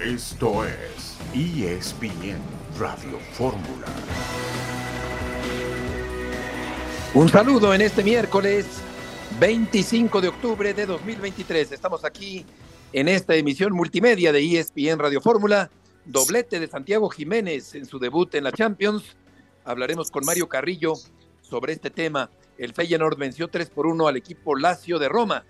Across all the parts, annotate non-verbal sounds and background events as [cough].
Esto es ESPN Radio Fórmula. Un saludo en este miércoles 25 de octubre de 2023. Estamos aquí en esta emisión multimedia de ESPN Radio Fórmula. Doblete de Santiago Jiménez en su debut en la Champions. Hablaremos con Mario Carrillo sobre este tema. El Feyenoord venció 3 por 1 al equipo Lazio de Roma.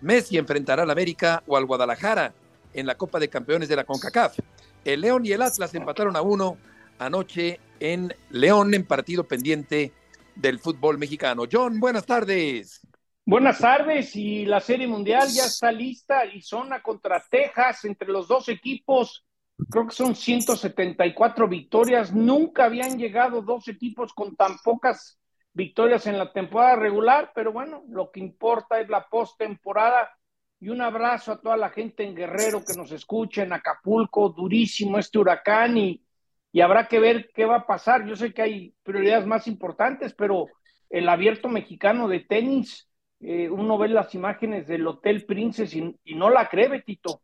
Messi enfrentará al América o al Guadalajara en la Copa de Campeones de la CONCACAF. El León y el Atlas empataron a uno anoche en León en partido pendiente del fútbol mexicano. John, buenas tardes. Buenas tardes y la Serie Mundial ya está lista. Arizona contra Texas entre los dos equipos. Creo que son 174 victorias. Nunca habían llegado dos equipos con tan pocas victorias en la temporada regular, pero bueno, lo que importa es la postemporada y un abrazo a toda la gente en Guerrero que nos escucha, en Acapulco, durísimo este huracán y, y habrá que ver qué va a pasar. Yo sé que hay prioridades más importantes, pero el abierto mexicano de tenis, eh, uno ve las imágenes del Hotel Princess y, no la cree, Betito.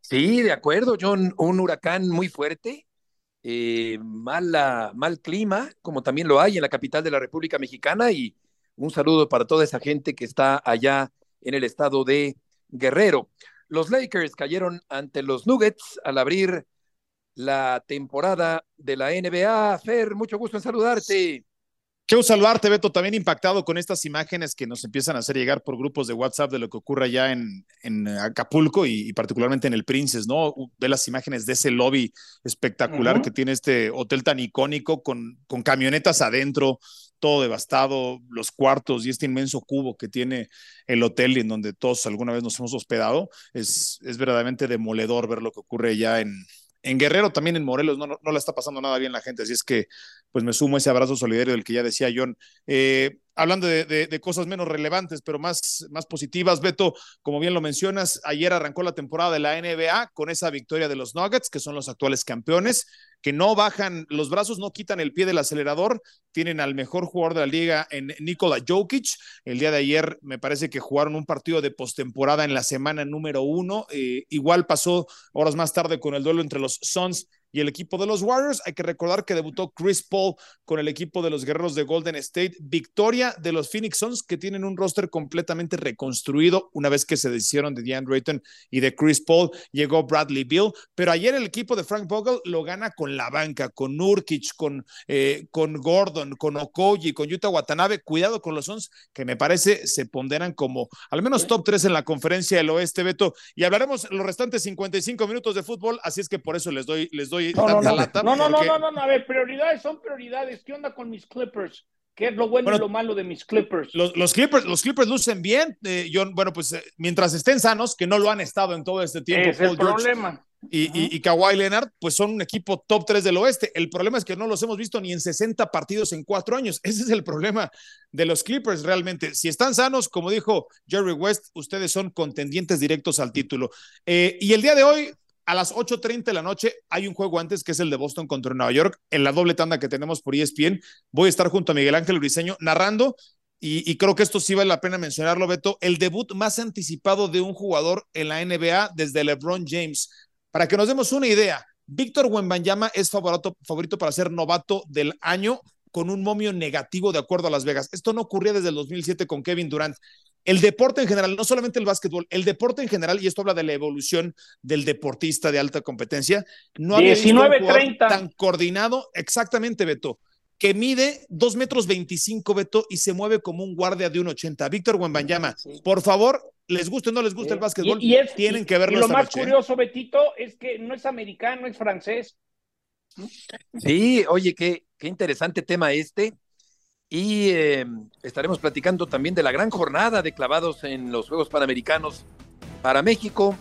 Sí, de acuerdo, John, un huracán muy fuerte, eh, mala, mal clima, como también lo hay en la capital de la República Mexicana, y un saludo para toda esa gente que está allá en el estado de Guerrero. Los Lakers cayeron ante los Nuggets al abrir la temporada de la NBA. Fer, mucho gusto en saludarte. Quiero saludarte, Beto, también impactado con estas imágenes que nos empiezan a hacer llegar por grupos de WhatsApp de lo que ocurre allá en, en Acapulco y, particularmente en el Princes, ¿no? Ve las imágenes de ese lobby espectacular que tiene este hotel tan icónico con, con camionetas adentro, todo devastado, los cuartos y este inmenso cubo que tiene el hotel y en donde todos alguna vez nos hemos hospedado, es, es verdaderamente demoledor ver lo que ocurre ya en, en Guerrero, también en Morelos, no, no, no, está pasando nada bien la gente, así es que pues me sumo a ese abrazo solidario del que ya decía John. Eh, hablando de, cosas menos relevantes, pero más, más positivas, Beto, como bien lo mencionas, ayer arrancó la temporada de la NBA con esa victoria de los Nuggets, que son los actuales campeones, que no bajan los brazos, no quitan el pie del acelerador, tienen al mejor jugador de la liga en Nikola Jokic. El día de ayer me parece que jugaron un partido de postemporada en la semana número uno, eh, igual pasó horas más tarde con el duelo entre los Suns y el equipo de los Warriors. Hay que recordar que debutó Chris Paul con el equipo de los Guerreros de Golden State. Victoria de los Phoenix Suns, que tienen un roster completamente reconstruido una vez que se deshicieron de DeAndre Ayton y de Chris Paul. Llegó Bradley Bill, pero ayer el equipo de Frank Vogel lo gana con la banca, con Nurkic, con, eh, con Gordon, con Okoji, con Yuta Watanabe. Cuidado con los Suns, que me parece se ponderan como al menos top 3 en la conferencia del oeste, Beto. Y hablaremos los restantes 55 minutos de fútbol, así es que por eso les doy, les doy no, no, no, no, no, no, a ver, prioridades son prioridades. ¿Qué onda con mis Clippers? ¿Qué es lo bueno, y lo malo de mis Clippers? Los, los Clippers, los Clippers lucen bien. Eh, bueno, pues eh, mientras estén sanos, que no lo han estado en todo este tiempo. Es el problema. Y, y, y, Kawhi Leonard, pues son un equipo top 3 del oeste. El problema es que no los hemos visto ni en 60 partidos en cuatro años. Ese es el problema de los Clippers realmente. Si están sanos, como dijo Jerry West, ustedes son contendientes directos al título. Eh, y el día de hoy, a las 8.30 de la noche hay un juego antes que es el de Boston contra Nueva York en la doble tanda que tenemos por ESPN. Voy a estar junto a Miguel Ángel Briseño narrando y, creo que esto sí vale la pena mencionarlo, Beto, el debut más anticipado de un jugador en la NBA desde LeBron James. Para que nos demos una idea, Víctor Wembanyama es favorito, favorito para ser novato del año con un momio negativo de acuerdo a Las Vegas. Esto no ocurría desde el 2007 con Kevin Durant el deporte en general, no solamente el básquetbol, el deporte en general, y esto habla de la evolución del deportista de alta competencia, no había tan coordinado, exactamente, Beto, que mide 2 metros 25, Beto, y se mueve como un guardia de un 80. Víctor Wembanyama, por favor, les guste o no les gusta el básquetbol, y, tienen que verlo. Y lo más ¿eh? curioso, Betito, es que no es americano, es francés. Sí, oye, qué, qué interesante tema este. Y eh, estaremos platicando también de la gran jornada de clavados en los Juegos Panamericanos para México.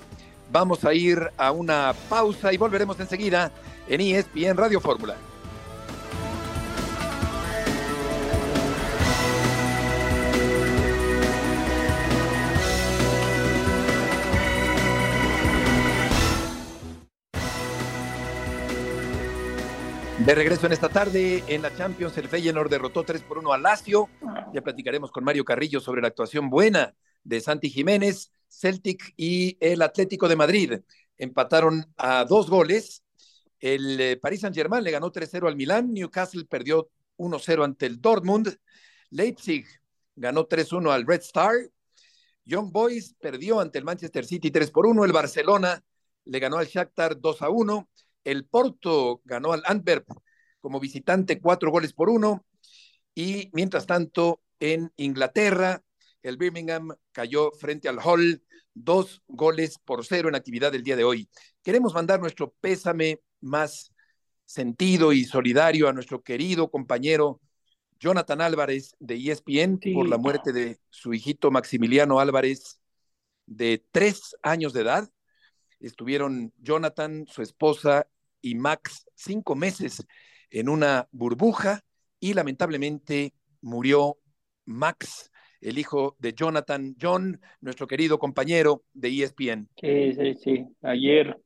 Vamos a ir a una pausa y volveremos enseguida en ESPN Radio Fórmula. De regreso en esta tarde en la Champions, el Feyenoord derrotó 3 por 1 a Lazio. Ya platicaremos con Mario Carrillo sobre la actuación buena de Santi Jiménez, Celtic y el Atlético de Madrid. Empataron a dos goles. El eh, Paris Saint-Germain le ganó 3-0 al Milán, Newcastle perdió 1-0 ante el Dortmund, Leipzig ganó 3-1 al Red Star, Young Boys perdió ante el Manchester City 3 1, el Barcelona le ganó al Shakhtar 2 1, el Porto ganó al Antwerp como visitante 4 goles por 1 y mientras tanto en Inglaterra el Birmingham cayó frente al Hull dos goles por cero en actividad del día de hoy. Queremos mandar nuestro pésame más sentido y solidario a nuestro querido compañero Jonathan Álvarez de ESPN por la muerte de su hijito Maximiliano Álvarez de tres años de edad. Estuvieron Jonathan, su esposa y Max cinco meses en una burbuja y lamentablemente murió Max el hijo de Jonathan John, nuestro querido compañero de ESPN. Sí, sí, sí. Ayer,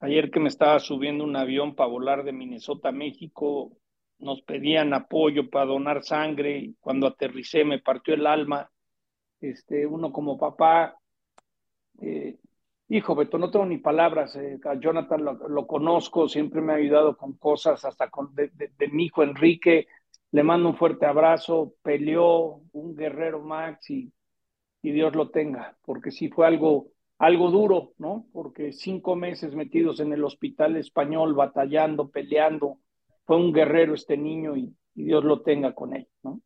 ayer que me estaba subiendo un avión para volar de Minnesota a México, nos pedían apoyo para donar sangre y cuando aterricé me partió el alma. Este, uno como papá, eh, hijo, Beto, no tengo ni palabras. Eh, a Jonathan lo, conozco, siempre me ha ayudado con cosas, hasta con de mi hijo Enrique le mando un fuerte abrazo, peleó un guerrero Max y, Dios lo tenga, porque sí fue algo, algo duro, ¿no? Porque cinco meses metidos en el hospital español, batallando, peleando, fue un guerrero este niño y, Dios lo tenga con él, ¿no?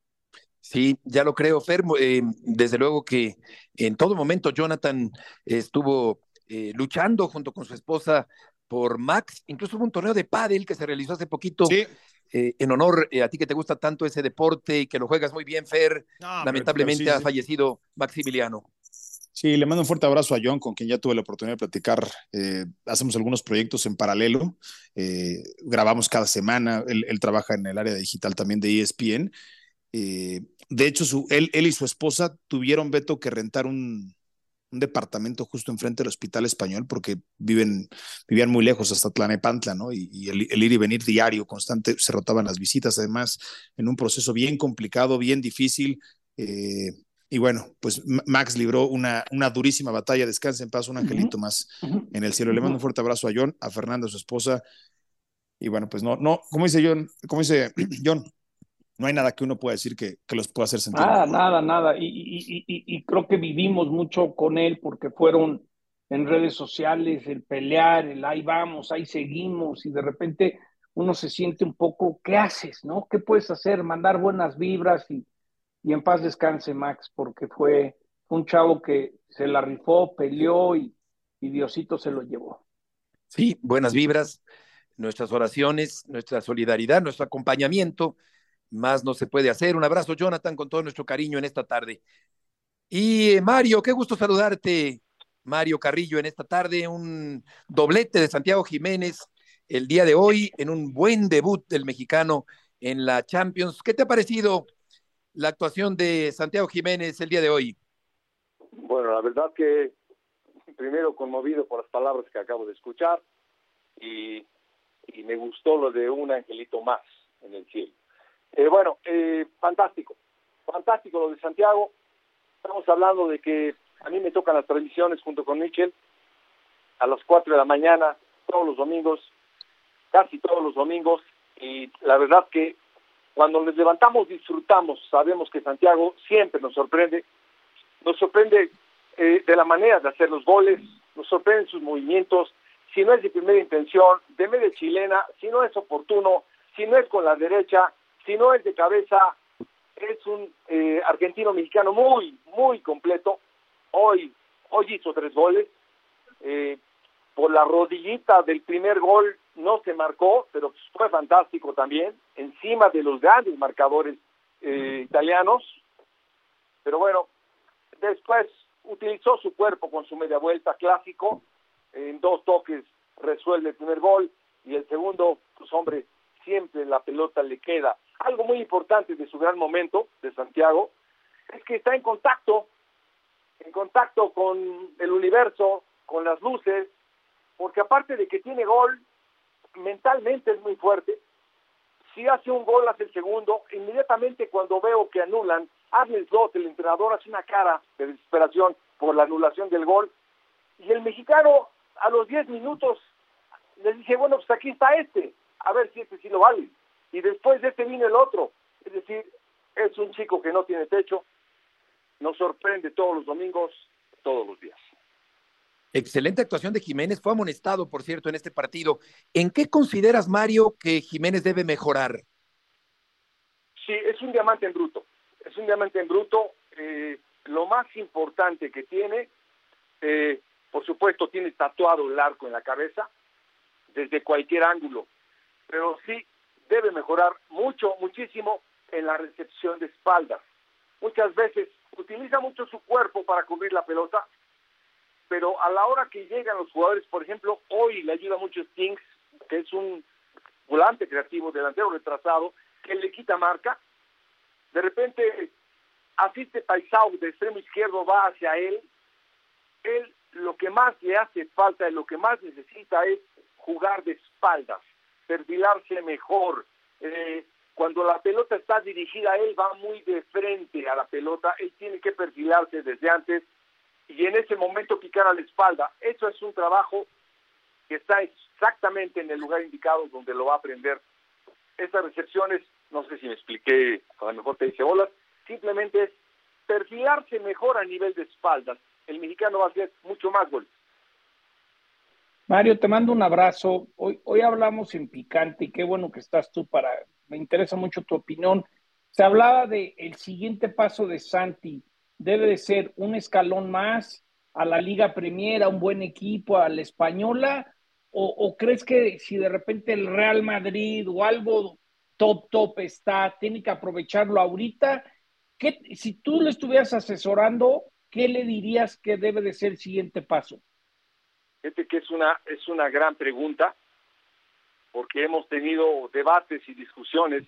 Sí, ya lo creo, Fermo. Eh, desde luego que en todo momento Jonathan estuvo eh, luchando junto con su esposa por Max. Incluso hubo un torneo de pádel que se realizó hace poquito sí. Eh, en honor eh, a ti que te gusta tanto ese deporte y que lo juegas muy bien, Fer. lamentablemente ha fallecido Maximiliano. Sí, le mando un fuerte abrazo a John, con quien ya tuve la oportunidad de platicar. Eh, hacemos algunos proyectos en paralelo. grabamos cada semana. Él, trabaja en el área digital también de ESPN. de hecho, su, él, él y su esposa tuvieron, Beto, que rentar un, un departamento justo enfrente del Hospital Español porque viven, vivían muy lejos hasta Tlanepantla, ¿no? Y, el, ir y venir diario, constante, se rotaban las visitas, además, en un proceso bien complicado, bien difícil. Eh, y bueno, pues Max libró una, una durísima batalla, descansa en paz, un angelito más en el cielo. Le mando un fuerte abrazo a John, a Fernanda, su esposa. Y bueno, pues no, no, como dice John, como dice [clears throat] John, no hay nada que uno pueda decir que, los pueda hacer sentir. Nada, nada, nada. Y, creo que vivimos mucho con él porque fueron en redes sociales el pelear, el ahí vamos, ahí seguimos y de repente uno se siente un poco, ¿qué haces? ¿No? ¿Qué puedes hacer? Mandar buenas vibras y, y en paz descanse Max porque fue un chavo que se la rifó, peleó y, y Diosito se lo llevó. Sí, buenas vibras, nuestras oraciones, nuestra solidaridad, nuestro acompañamiento más no se puede hacer. Un abrazo, Jonathan, con todo nuestro cariño en esta tarde. Y eh, Mario, qué gusto saludarte, Mario Carrillo, en esta tarde. Un doblete de Santiago Jiménez el día de hoy en un buen debut del mexicano en la Champions. ¿Qué te ha parecido la actuación de Santiago Jiménez el día de hoy? Bueno, la verdad que primero conmovido por las palabras que acabo de escuchar y, y me gustó lo de un angelito más en el cielo. Eh, bueno, eh, fantástico, fantástico lo de Santiago. Estamos hablando de que a mí me tocan las tradiciones junto con Michel a las 4 de la mañana, todos los domingos, casi todos los domingos, y la verdad que cuando nos levantamos disfrutamos, sabemos que Santiago siempre nos sorprende, nos sorprende eh, de la manera de hacer los goles, nos sorprende sus movimientos, si no es de primera intención, de media chilena, si no es oportuno, si no es con la derecha, si no es de cabeza, es un eh, argentino mexicano muy, muy completo. Hoy, hoy hizo tres goles. Eh, por la rodillita del primer gol no se marcó, pero fue fantástico también, encima de los grandes marcadores eh, italianos. Pero bueno, después utilizó su cuerpo con su media vuelta clásico, en dos toques resuelve el primer gol y el segundo, pues hombre, siempre la pelota le queda algo muy importante de su gran momento de Santiago es que está en contacto, en contacto con el universo, con las luces, porque aparte de que tiene gol, mentalmente es muy fuerte. Si hace un gol, hace el segundo. Inmediatamente cuando veo que anulan, Arne Slot, el entrenador, hace una cara de desesperación por la anulación del gol. Y el mexicano a los 10 minutos les dije, bueno, pues aquí está este, a ver si este sí lo vale. Y después de este vino el otro. Es decir, es un chico que no tiene techo, nos sorprende todos los domingos, todos los días. Excelente actuación de Jiménez, fue amonestado, por cierto, en este partido. ¿En qué consideras, Mario, que Jiménez debe mejorar? Sí, es un diamante en bruto, es un diamante en bruto. Eh, lo más importante que tiene, eh, por supuesto, tiene tatuado el arco en la cabeza, desde cualquier ángulo, pero sí debe mejorar mucho, muchísimo en la recepción de espaldas. Muchas veces utiliza mucho su cuerpo para cubrir la pelota, pero a la hora que llegan los jugadores, por ejemplo, hoy le ayuda mucho Stings, que es un volante creativo, delantero retrasado, que le quita marca, de repente asiste Paisao de extremo izquierdo, va hacia él, él lo que más le hace falta lo que más necesita es jugar de espaldas, perfilarse mejor. Eh, cuando la pelota está dirigida él, va muy de frente a la pelota, él tiene que perfilarse desde antes y en ese momento picar a la espalda. Eso es un trabajo que está exactamente en el lugar indicado donde lo va a aprender. Estas recepciones, no sé si me expliqué, a lo mejor te dice bolas, simplemente es perfilarse mejor a nivel de espaldas. El mexicano va a hacer mucho más goles. Mario, te mando un abrazo. Hoy, hoy hablamos en picante y qué bueno que estás tú para. Me interesa mucho tu opinión. Se hablaba de el siguiente paso de Santi. Debe de ser un escalón más a la Liga Premier, a un buen equipo, a la Española. O, o crees que si de repente el Real Madrid o algo top, top está, tiene que aprovecharlo ahorita? ¿Qué, si tú le estuvieras asesorando, ¿qué le dirías que debe de ser el siguiente paso? Fíjate que es una, es una gran pregunta, porque hemos tenido debates y discusiones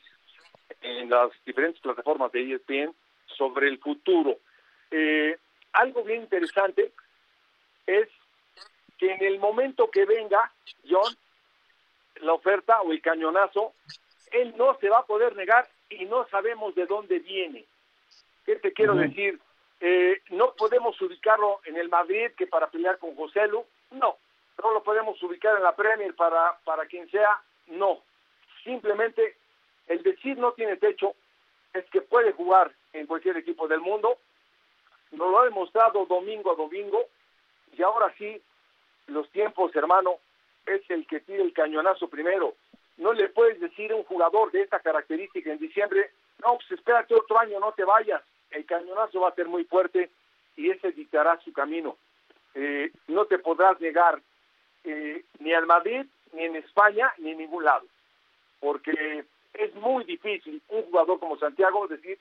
en las diferentes plataformas de ESPN sobre el futuro. Eh, algo bien interesante es que en el momento que venga, John, la oferta o el cañonazo, él no se va a poder negar y no sabemos de dónde viene. ¿Qué te quiero decir? Eh, no podemos ubicarlo en el Madrid que para pelear con José Lu, no, no lo podemos ubicar en la Premier para, para quien sea, no. Simplemente el decir no tiene techo es que puede jugar en cualquier equipo del mundo, nos lo ha demostrado domingo a domingo, y ahora sí, los tiempos, hermano, es el que tire el cañonazo primero. No le puedes decir a un jugador de esta característica en diciembre, no, pues espérate otro año, no te vayas. El cañonazo va a ser muy fuerte y ese dictará su camino. Eh, no te podrás negar eh, ni al Madrid, ni en España, ni en ningún lado. Porque es muy difícil un jugador como Santiago decir,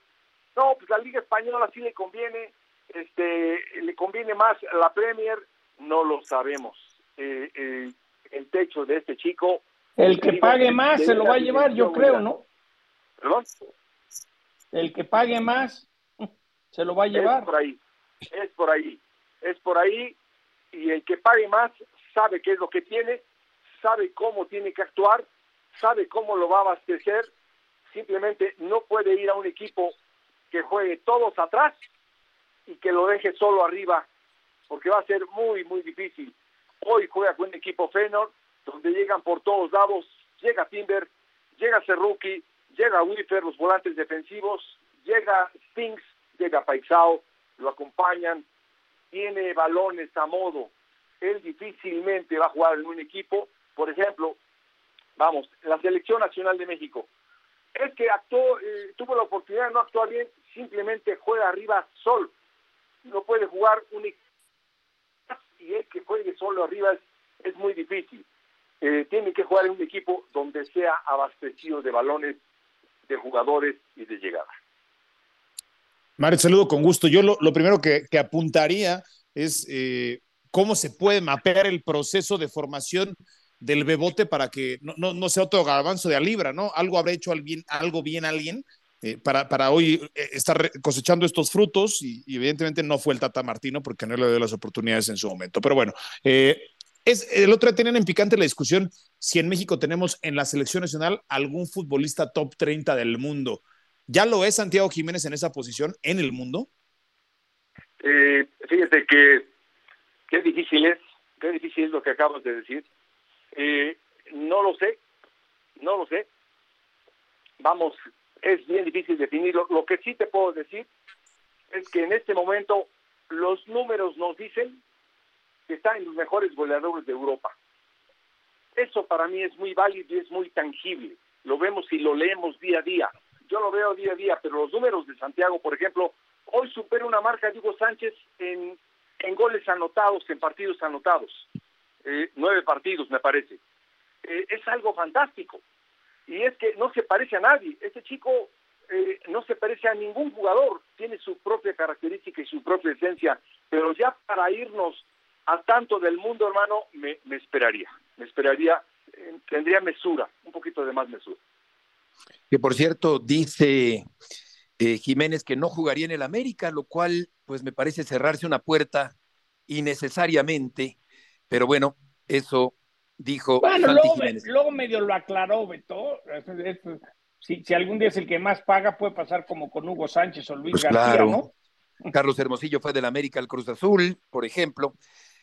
no, pues la Liga Española sí le conviene, este, le conviene más la Premier, no lo sabemos. Eh, el techo de este chico. El que pague más se lo va a llevar, yo creo, ¿no? ¿Perdón? El que pague más se lo va a llevar. Es por ahí, es por ahí, es por ahí y el que pague más sabe qué es lo que tiene, sabe cómo tiene que actuar, sabe cómo lo va a abastecer, simplemente no puede ir a un equipo que juegue todos atrás y que lo deje solo arriba, porque va a ser muy, muy difícil. Hoy juega con un equipo Fenor, donde llegan por todos lados, llega Timber, llega Cerruki, llega Wiffer, los volantes defensivos, llega Spinks, llega Paisao, lo acompañan, tiene balones a modo. Él difícilmente va a jugar en un equipo, por ejemplo, vamos, la selección nacional de México. Es que actuó, eh, tuvo la oportunidad de no actuar bien, simplemente juega arriba solo. No puede jugar un equipo y es que juegue solo arriba es, es muy difícil. Eh, tiene que jugar en un equipo donde sea abastecido de balones, de jugadores y de llegada. Mario, saludo con gusto. Yo lo, primero que, apuntaría es eh, cómo se puede mapear el proceso de formación del bebote para que no, sea otro garbanzo de a libra, ¿no? Algo habrá hecho algo bien alguien eh, para, hoy eh, estar cosechando estos frutos y, evidentemente no fue el Tata Martino porque no le dio las oportunidades en su momento. Pero bueno, es, el otro día tenían en picante la discusión si en México tenemos en la selección nacional algún futbolista top 30 del mundo. ¿Ya lo es Santiago Jiménez en esa posición en el mundo? Eh, fíjate que qué difícil es qué difícil es lo que acabas de decir. Eh, no lo sé, no lo sé. Vamos, es bien difícil definirlo. Lo que sí te puedo decir es que en este momento los números nos dicen que está en los mejores goleadores de Europa. Eso para mí es muy válido y es muy tangible. Lo vemos y lo leemos día a día. Yo lo veo día a día, pero los números de Santiago, por ejemplo, hoy supera una marca de Hugo Sánchez en, en goles anotados, en partidos anotados. Eh, nueve partidos, me parece. Eh, es algo fantástico. Y es que no se parece a nadie. Este chico eh, no se parece a ningún jugador, tiene su propia característica y su propia esencia, pero ya para irnos a tanto del mundo, hermano, me, me esperaría, me esperaría, tendría mesura, un poquito de más mesura. Que por cierto, dice Jiménez que no jugaría en el América, lo cual pues me parece cerrarse una puerta innecesariamente, pero bueno, eso dijo bueno, luego, luego, medio lo aclaró Beto. Si, si, algún día es el que más paga, puede pasar como con Hugo Sánchez o Luis pues García, claro. ¿no? [laughs] Carlos Hermosillo fue del América al Cruz Azul, por ejemplo.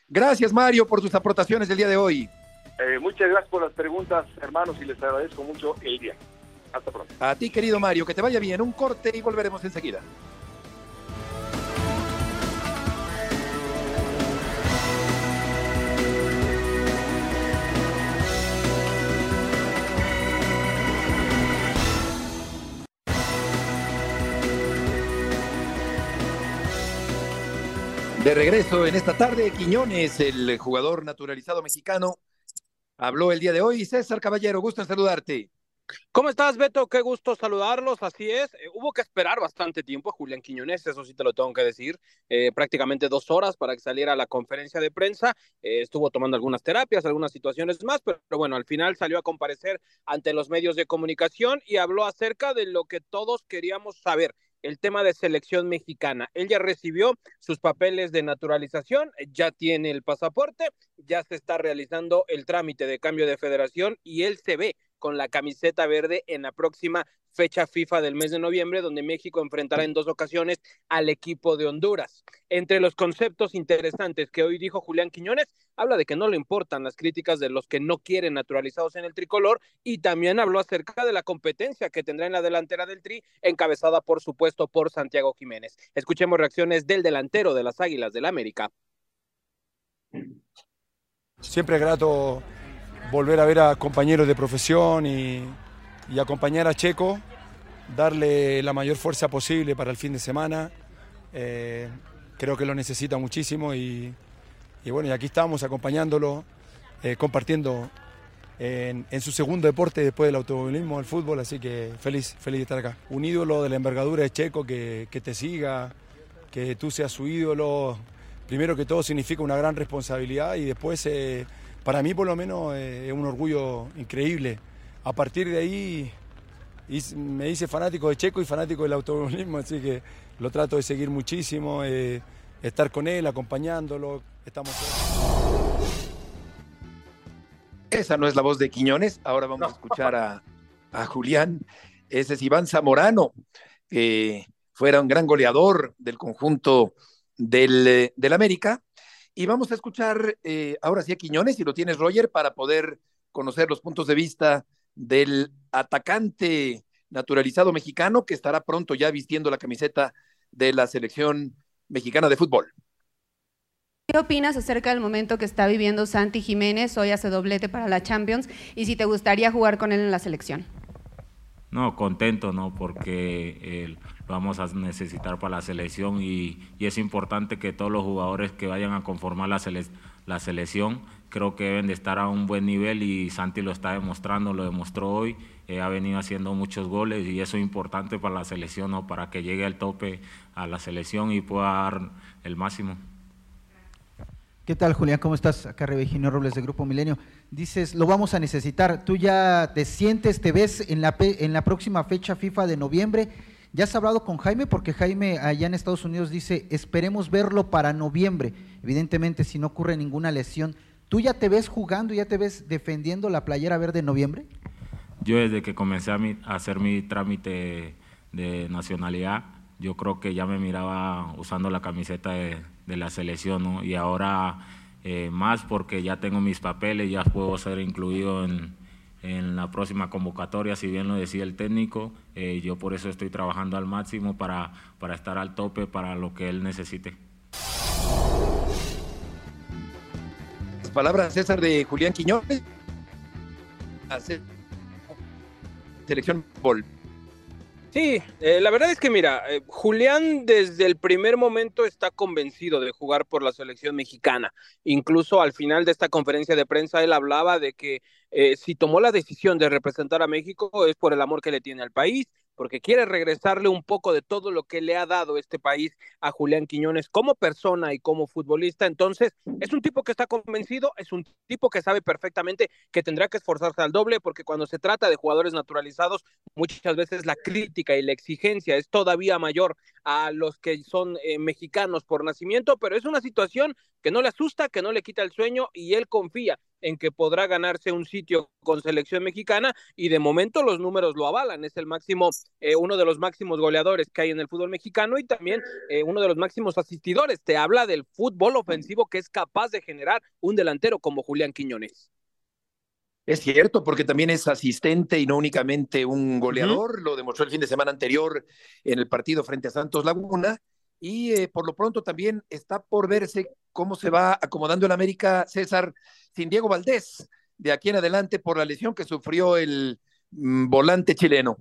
Gracias, Mario, por tus aportaciones del día de hoy. Eh, muchas gracias por las preguntas, hermanos, y les agradezco mucho el día. Hasta pronto. A ti, querido Mario, que te vaya bien. Un corte y volveremos enseguida. De regreso en esta tarde, Quiñones, el jugador naturalizado mexicano, habló el día de hoy. César Caballero, gusto en saludarte. ¿Cómo estás, Beto? Qué gusto saludarlos. Así es, eh, hubo que esperar bastante tiempo a Julián Quiñones, eso sí te lo tengo que decir, eh, prácticamente dos horas para que saliera a la conferencia de prensa. Eh, estuvo tomando algunas terapias, algunas situaciones más, pero, pero, bueno, al final salió a comparecer ante los medios de comunicación y habló acerca de lo que todos queríamos saber el tema de selección mexicana. Él ya recibió sus papeles de naturalización, ya tiene el pasaporte, ya se está realizando el trámite de cambio de federación y él se ve con la camiseta verde en la próxima fecha FIFA del mes de noviembre, donde México enfrentará en dos ocasiones al equipo de Honduras. Entre los conceptos interesantes que hoy dijo Julián Quiñones, habla de que no le importan las críticas de los que no quieren naturalizados en el tricolor y también habló acerca de la competencia que tendrá en la delantera del Tri, encabezada por supuesto por Santiago Jiménez. Escuchemos reacciones del delantero de las Águilas del América. Siempre grato volver a ver a compañeros de profesión y, y, acompañar a Checo, darle la mayor fuerza posible para el fin de semana. Eh, creo que lo necesita muchísimo y, bueno, aquí estamos acompañándolo, eh, compartiendo en, su segundo deporte después del automovilismo, el fútbol, así que feliz, feliz de estar acá. Un ídolo de la envergadura de Checo que, que te siga, que tú seas su ídolo, primero que todo significa una gran responsabilidad y después... Eh, para mí por lo menos eh, es un orgullo increíble. A partir de ahí me hice fanático de Checo y fanático del automovilismo, así que lo trato de seguir muchísimo, eh, estar con él, acompañándolo. Estamos Esa no es la voz de Quiñones, ahora vamos a [laughs] escuchar a, a Julián. Ese es Iván Zamorano, que fuera un gran goleador del conjunto del, eh, del América y vamos a escuchar eh, ahora sí a Quiñones, si lo tienes, Roger, para poder conocer los puntos de vista del atacante naturalizado mexicano que estará pronto ya vistiendo la camiseta de la selección mexicana de fútbol. ¿Qué opinas acerca del momento que está viviendo Santi Jiménez? Hoy hace doblete para la Champions y si te gustaría jugar con él en la selección. No, contento, ¿no? Porque el vamos a necesitar para la selección y, y, es importante que todos los jugadores que vayan a conformar la, sele la selección creo que deben de estar a un buen nivel y Santi lo está demostrando, lo demostró hoy, eh, ha venido haciendo muchos goles y eso es importante para la selección, ¿no? para que llegue al tope a la selección y pueda dar el máximo. ¿Qué tal, Julián? ¿Cómo estás? Acá Rebejino Robles de Grupo Milenio. Dices, lo vamos a necesitar. ¿Tú ya te sientes, te ves en la, en la próxima fecha FIFA de noviembre? ¿Ya has hablado con Jaime? Porque Jaime allá en Estados Unidos dice, esperemos verlo para noviembre. Evidentemente, si no ocurre ninguna lesión, ¿tú ya te ves jugando, ya te ves defendiendo la playera verde en noviembre? Yo desde que comencé a, hacer mi trámite de nacionalidad, yo creo que ya me miraba usando la camiseta de, la selección. Y ahora eh, más porque ya tengo mis papeles, ya puedo ser incluido en, en la próxima convocatoria, si bien lo decía el técnico, eh, yo por eso estoy trabajando al máximo para, para estar al tope para lo que él necesite. Palabras César de Julián Quiñones. Selección Bol. Sí, eh, la verdad es que mira, eh, Julián desde el primer momento está convencido de jugar por la selección mexicana. Incluso al final de esta conferencia de prensa él hablaba de que eh, si tomó la decisión de representar a México es por el amor que le tiene al país, porque quiere regresarle un poco de todo lo que le ha dado este país a Julián Quiñones como persona y como futbolista. Entonces, es un tipo que está convencido, es un tipo que sabe perfectamente que tendrá que esforzarse al doble, porque cuando se trata de jugadores naturalizados, muchas veces la crítica y la exigencia es todavía mayor a los que son eh, mexicanos por nacimiento, pero es una situación que no le asusta, que no le quita el sueño y él confía en que podrá ganarse un sitio con selección mexicana y de momento los números lo avalan, es el máximo, eh, uno de los máximos goleadores que hay en el fútbol mexicano y también eh, uno de los máximos asistidores, te habla del fútbol ofensivo que es capaz de generar un delantero como Julián Quiñones. Es cierto, porque también es asistente y no únicamente un goleador, lo demostró el fin de semana anterior en el partido frente a Santos Laguna, y eh, por lo pronto también está por verse cómo se va acomodando el América César sin Diego Valdés de aquí en adelante por la lesión que sufrió el mm, volante chileno.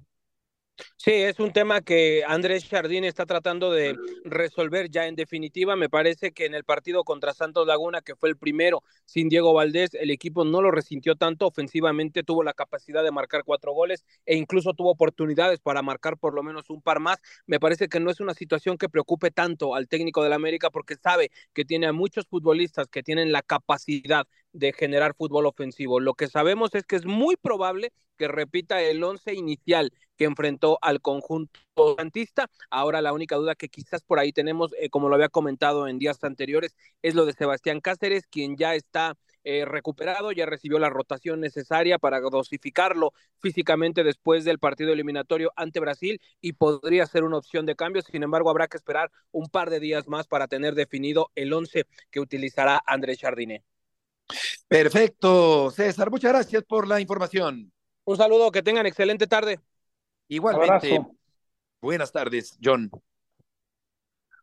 Sí, es un tema que Andrés Jardín está tratando de resolver ya en definitiva. Me parece que en el partido contra Santos Laguna, que fue el primero sin Diego Valdés, el equipo no lo resintió tanto. Ofensivamente tuvo la capacidad de marcar cuatro goles e incluso tuvo oportunidades para marcar por lo menos un par más. Me parece que no es una situación que preocupe tanto al técnico del América porque sabe que tiene a muchos futbolistas que tienen la capacidad de generar fútbol ofensivo. Lo que sabemos es que es muy probable que repita el once inicial que enfrentó al conjunto santista. Ahora la única duda que quizás por ahí tenemos, eh, como lo había comentado en días anteriores, es lo de Sebastián Cáceres, quien ya está eh, recuperado, ya recibió la rotación necesaria para dosificarlo físicamente después del partido eliminatorio ante Brasil y podría ser una opción de cambio. Sin embargo, habrá que esperar un par de días más para tener definido el once que utilizará Andrés Jardiné. Perfecto, César. Muchas gracias por la información. Un saludo, que tengan excelente tarde. Igualmente. Buenas tardes, John.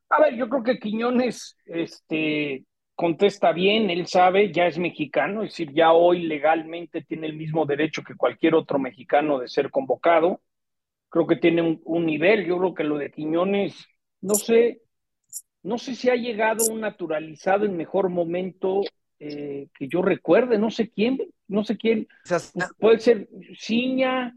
A ver, yo creo que Quiñones este, contesta bien, él sabe, ya es mexicano, es decir, ya hoy legalmente tiene el mismo derecho que cualquier otro mexicano de ser convocado. Creo que tiene un, un nivel, yo creo que lo de Quiñones, no sé, no sé si ha llegado un naturalizado en mejor momento eh, que yo recuerde, no sé quién, no sé quién. Puede ser Ciña.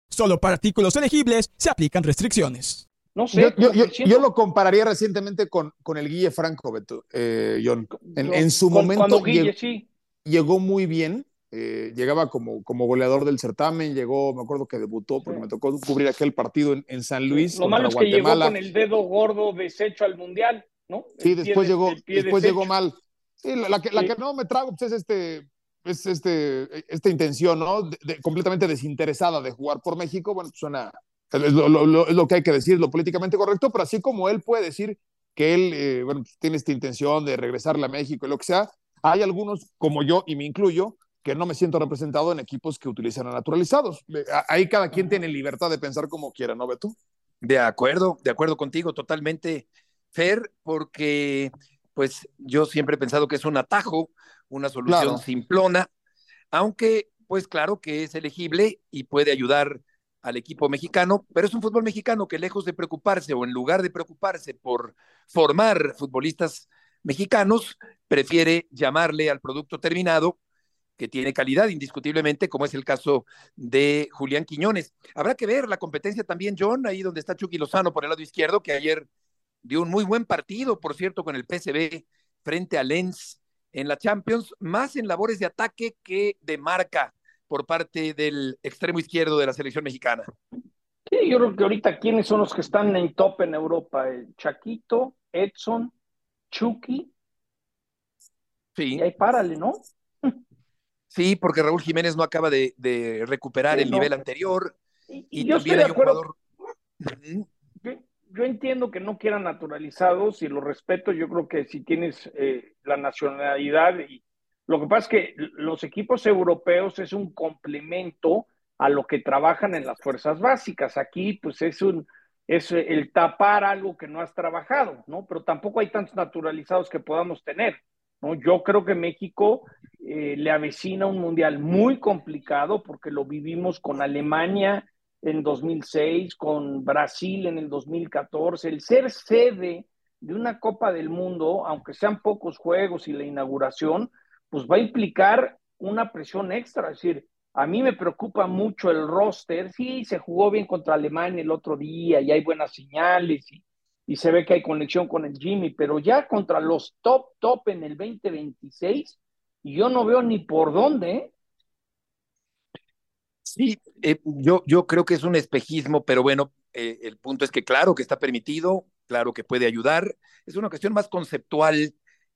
Solo para artículos elegibles se aplican restricciones. No sé. Yo, lo compararía recientemente con, con el Guille Franco, Beto, eh, John. En, su momento llegó, muy bien. Eh, llegaba como, como goleador del certamen, llegó, me acuerdo que debutó porque me tocó cubrir aquel partido en, San Luis. Lo malo es que llegó con el dedo gordo deshecho al mundial, ¿no? Sí, después, llegó, después llegó mal. la, que, la que no me trago pues, es este es este, esta intención, ¿no? completamente desinteresada de jugar por México, bueno, suena, es lo, que hay que decir, lo políticamente correcto, pero así como él puede decir que él, eh, bueno, pues, tiene esta intención de regresarle a México y lo que sea, hay algunos, como yo, y me incluyo, que no me siento representado en equipos que utilizan a naturalizados. Ahí cada quien tiene libertad de pensar como quiera, ¿no, Beto? De acuerdo, de acuerdo contigo, totalmente, Fer, porque pues yo siempre he pensado que es un atajo una solución simplona, aunque pues claro que es elegible y puede ayudar al equipo mexicano, pero es un fútbol mexicano que lejos de preocuparse o en lugar de preocuparse por formar futbolistas mexicanos, prefiere llamarle al producto terminado que tiene calidad indiscutiblemente, como es el caso de Julián Quiñones. Habrá que ver la competencia también, John, ahí donde está Chucky Lozano por el lado izquierdo, que ayer dio un muy buen partido, por cierto, con el PSB frente a Lens en la Champions, más en labores de ataque que de marca por parte del extremo izquierdo de la selección mexicana. Sí, yo creo que ahorita quiénes son los que están en top en Europa, el Chaquito, Edson, Chucky. Sí. Y ahí párale, ¿no? Sí, porque Raúl Jiménez no acaba de, de recuperar Sí, el no. nivel anterior. Y, Y, y yo también estoy de hay un acuerdo. jugador. Yo, entiendo que no quieran naturalizados y lo respeto. Yo creo que si tienes eh, la nacionalidad y lo que pasa es que los equipos europeos es un complemento a lo que trabajan en las fuerzas básicas. Aquí, pues es un es el tapar algo que no has trabajado, ¿no? Pero tampoco hay tantos naturalizados que podamos tener, ¿no? Yo creo que México eh, le avecina un mundial muy complicado porque lo vivimos con Alemania en 2006, con Brasil en el 2014. El ser sede de una Copa del Mundo, aunque sean pocos juegos y la inauguración, pues va a implicar una presión extra. Es decir, a mí me preocupa mucho el roster. Sí, se jugó bien contra Alemania el otro día y hay buenas señales y, se ve que hay conexión con el Jimmy, pero ya contra los top, top en el 2026, yo no veo ni por dónde. ¿eh? Sí, eh, yo, yo creo que es un espejismo, pero bueno, eh, el punto es que claro que está permitido, claro que puede ayudar. Es una cuestión más conceptual,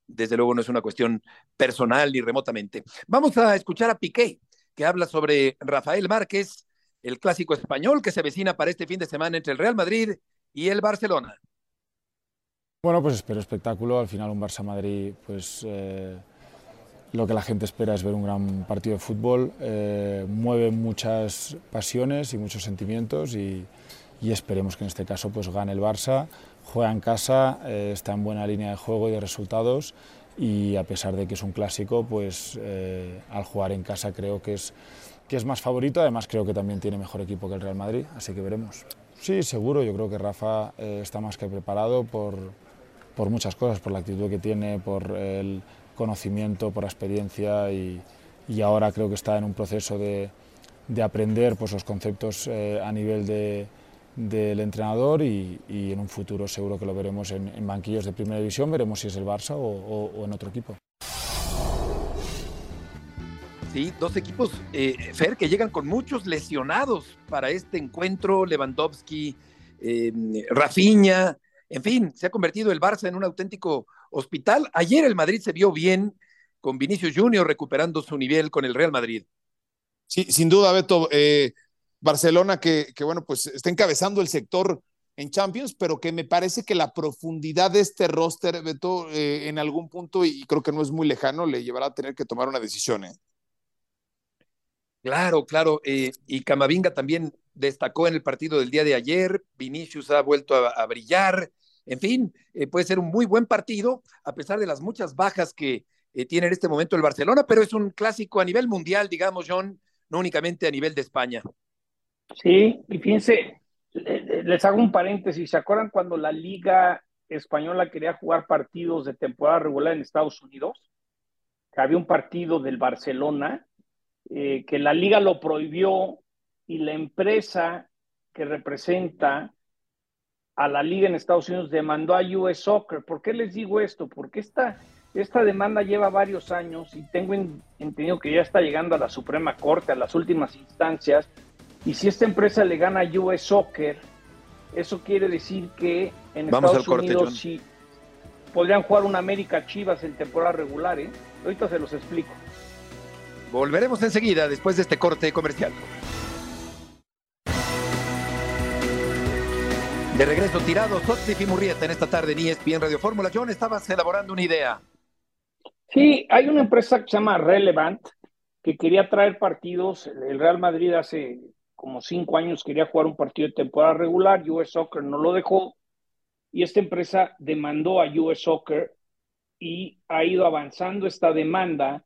desde luego no es una cuestión personal ni remotamente. Vamos a escuchar a Piqué, que habla sobre Rafael Márquez, el clásico español que se avecina para este fin de semana entre el Real Madrid y el Barcelona. Bueno, pues espero espectáculo. Al final un Barça-Madrid, pues eh, lo que la gente espera es ver un gran partido de fútbol. Eh, mueve muchas pasiones y muchos sentimientos y, y, esperemos que en este caso pues gane el Barça. Juega en casa, eh, está en buena línea de juego y de resultados y a pesar de que es un clásico, pues eh, al jugar en casa creo que es, que es más favorito. Además creo que también tiene mejor equipo que el Real Madrid, así que veremos. Sí, seguro, yo creo que Rafa eh, está más que preparado por, por muchas cosas, por la actitud que tiene, por el conocimiento, por experiencia y, ahora creo que está en un proceso de, de aprender pues, los conceptos eh, a nivel de, del entrenador y, en un futuro seguro que lo veremos en, banquillos de primera división, veremos si es el Barça o en otro equipo. Sí, dos equipos, eh, Fer, que llegan con muchos lesionados para este encuentro, Lewandowski, eh, Rafinha, en fin, se ha convertido el Barça en un auténtico hospital. Ayer el Madrid se vio bien con Vinicius Junior recuperando su nivel con el Real Madrid. Sí, sin duda, Beto. Eh, Barcelona que, que, bueno, pues está encabezando el sector en Champions, pero que me parece que la profundidad de este roster, Beto, eh, en algún punto, y creo que no es muy lejano, le llevará a tener que tomar una decisión. ¿eh? Claro, claro. Eh, y Camavinga también destacó en el partido del día de ayer. Vinicius ha vuelto a, a brillar. En fin, eh, puede ser un muy buen partido, a pesar de las muchas bajas que eh, tiene en este momento el Barcelona, pero es un clásico a nivel mundial, digamos, John, no únicamente a nivel de España. Sí, y fíjense, les hago un paréntesis. ¿Se acuerdan cuando la Liga Española quería jugar partidos de temporada regular en Estados Unidos? Había un partido del Barcelona eh, que la liga lo prohibió y la empresa que representa a la liga en Estados Unidos demandó a US Soccer. ¿Por qué les digo esto? Porque esta, esta demanda lleva varios años y tengo en, entendido que ya está llegando a la Suprema Corte, a las últimas instancias. Y si esta empresa le gana a US Soccer, eso quiere decir que en Vamos Estados corte, Unidos sí podrían jugar una América Chivas en temporada regular. ¿eh? Ahorita se los explico. Volveremos enseguida después de este corte comercial. De regreso tirado, Sottif y Murrieta en esta tarde en ESPN Radio Fórmula. John, estabas elaborando una idea. Sí, hay una empresa que se llama Relevant que quería traer partidos. El Real Madrid hace como cinco años quería jugar un partido de temporada regular. US Soccer no lo dejó. Y esta empresa demandó a US Soccer y ha ido avanzando esta demanda.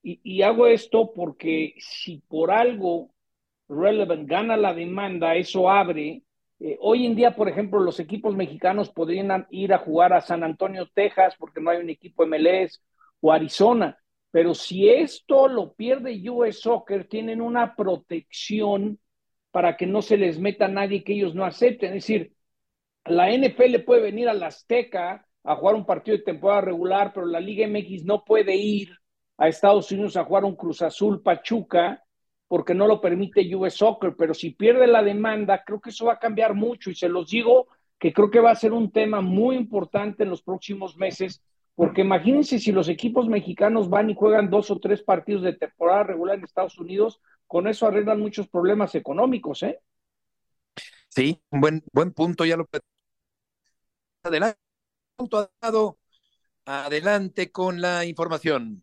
Y, y hago esto porque si por algo relevant, gana la demanda, eso abre. Eh, hoy en día, por ejemplo, los equipos mexicanos podrían ir a jugar a San Antonio, Texas, porque no hay un equipo MLS o Arizona. Pero si esto lo pierde US Soccer, tienen una protección para que no se les meta nadie que ellos no acepten. Es decir, la NFL puede venir a la Azteca a jugar un partido de temporada regular, pero la Liga MX no puede ir a Estados Unidos a jugar un Cruz Azul Pachuca porque no lo permite US Soccer, pero si pierde la demanda, creo que eso va a cambiar mucho y se los digo que creo que va a ser un tema muy importante en los próximos meses, porque imagínense si los equipos mexicanos van y juegan dos o tres partidos de temporada regular en Estados Unidos, con eso arreglan muchos problemas económicos, ¿eh? Sí, un buen, buen punto, ya lo adelante. Adelante con la información.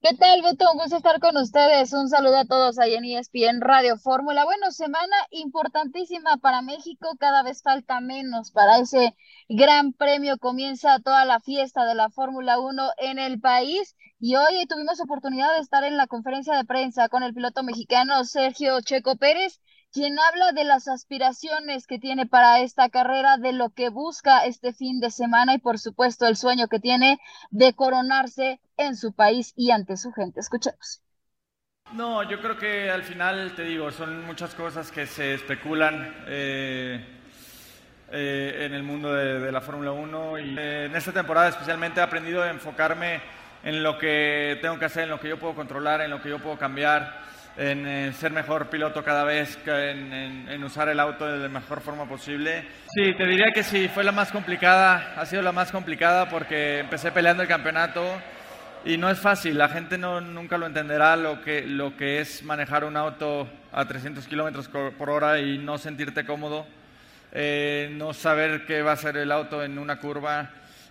¿Qué tal, Beto? Un gusto estar con ustedes. Un saludo a todos ahí en ESPN Radio Fórmula. Bueno, semana importantísima para México. Cada vez falta menos para ese gran premio. Comienza toda la fiesta de la Fórmula 1 en el país. Y hoy tuvimos oportunidad de estar en la conferencia de prensa con el piloto mexicano Sergio Checo Pérez quien habla de las aspiraciones que tiene para esta carrera, de lo que busca este fin de semana y por supuesto el sueño que tiene de coronarse en su país y ante su gente. Escuchemos. No, yo creo que al final, te digo, son muchas cosas que se especulan eh, eh, en el mundo de, la Fórmula 1 y eh, en esta temporada especialmente he aprendido a enfocarme en lo que tengo que hacer, en lo que yo puedo controlar, en lo que yo puedo cambiar en eh, ser mejor piloto cada vez, en, usar el auto de la mejor forma posible. Sí, te diría que sí, fue la más complicada, ha sido la más complicada porque empecé peleando el campeonato y no es fácil, la gente no, nunca lo entenderá lo que, lo que es manejar un auto a 300 kilómetros por hora y no sentirte cómodo, eh, no saber qué va a ser el auto en una curva,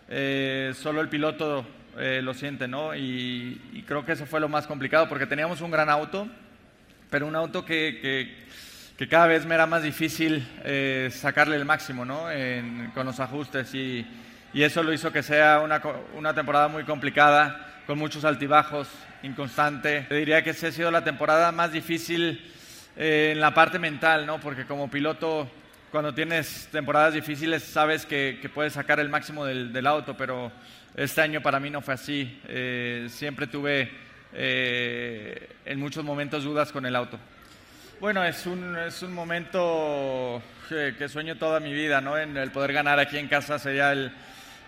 eh, solo el piloto lo siente, ¿no? Y, y creo que eso fue lo más complicado porque teníamos un gran auto pero un auto que, que, cada vez me era más difícil eh, sacarle el máximo ¿no? con los ajustes y, y, eso lo hizo que sea una, una, temporada muy complicada, con muchos altibajos, inconstante. Te diría que esa ha sido la temporada más difícil eh, en la parte mental, ¿no? porque como piloto cuando tienes temporadas difíciles sabes que, que puedes sacar el máximo del, del, auto, pero este año para mí no fue así. Eh, siempre tuve eh, en muchos momentos dudas con el auto. Bueno, es un, es un momento que, sueño toda mi vida, ¿no? En el poder ganar aquí en casa sería el,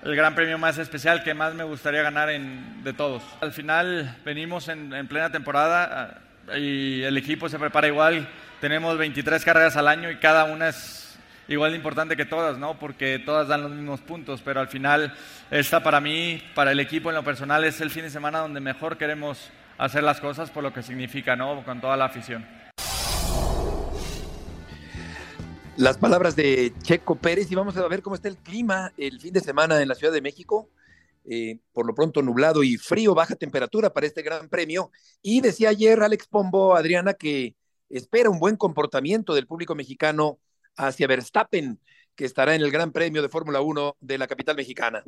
el gran premio más especial que más me gustaría ganar en, de todos. Al final venimos en, en, plena temporada ah, y el equipo se prepara igual. Tenemos 23 carreras al año y cada una es igual de importante que todas, ¿no? Porque todas dan los mismos puntos, pero al final esta para mí, para el equipo en lo personal, es el fin de semana donde mejor queremos hacer las cosas por lo que significa, ¿no? Con toda la afición. Las palabras de Checo Pérez y vamos a ver cómo está el clima el fin de semana en la Ciudad de México. Eh, por lo pronto nublado y frío, baja temperatura para este gran premio. Y decía ayer Alex Pombo, Adriana, que espera un buen comportamiento del público mexicano hacia Verstappen, que estará en el Gran Premio de Fórmula 1 de la capital mexicana.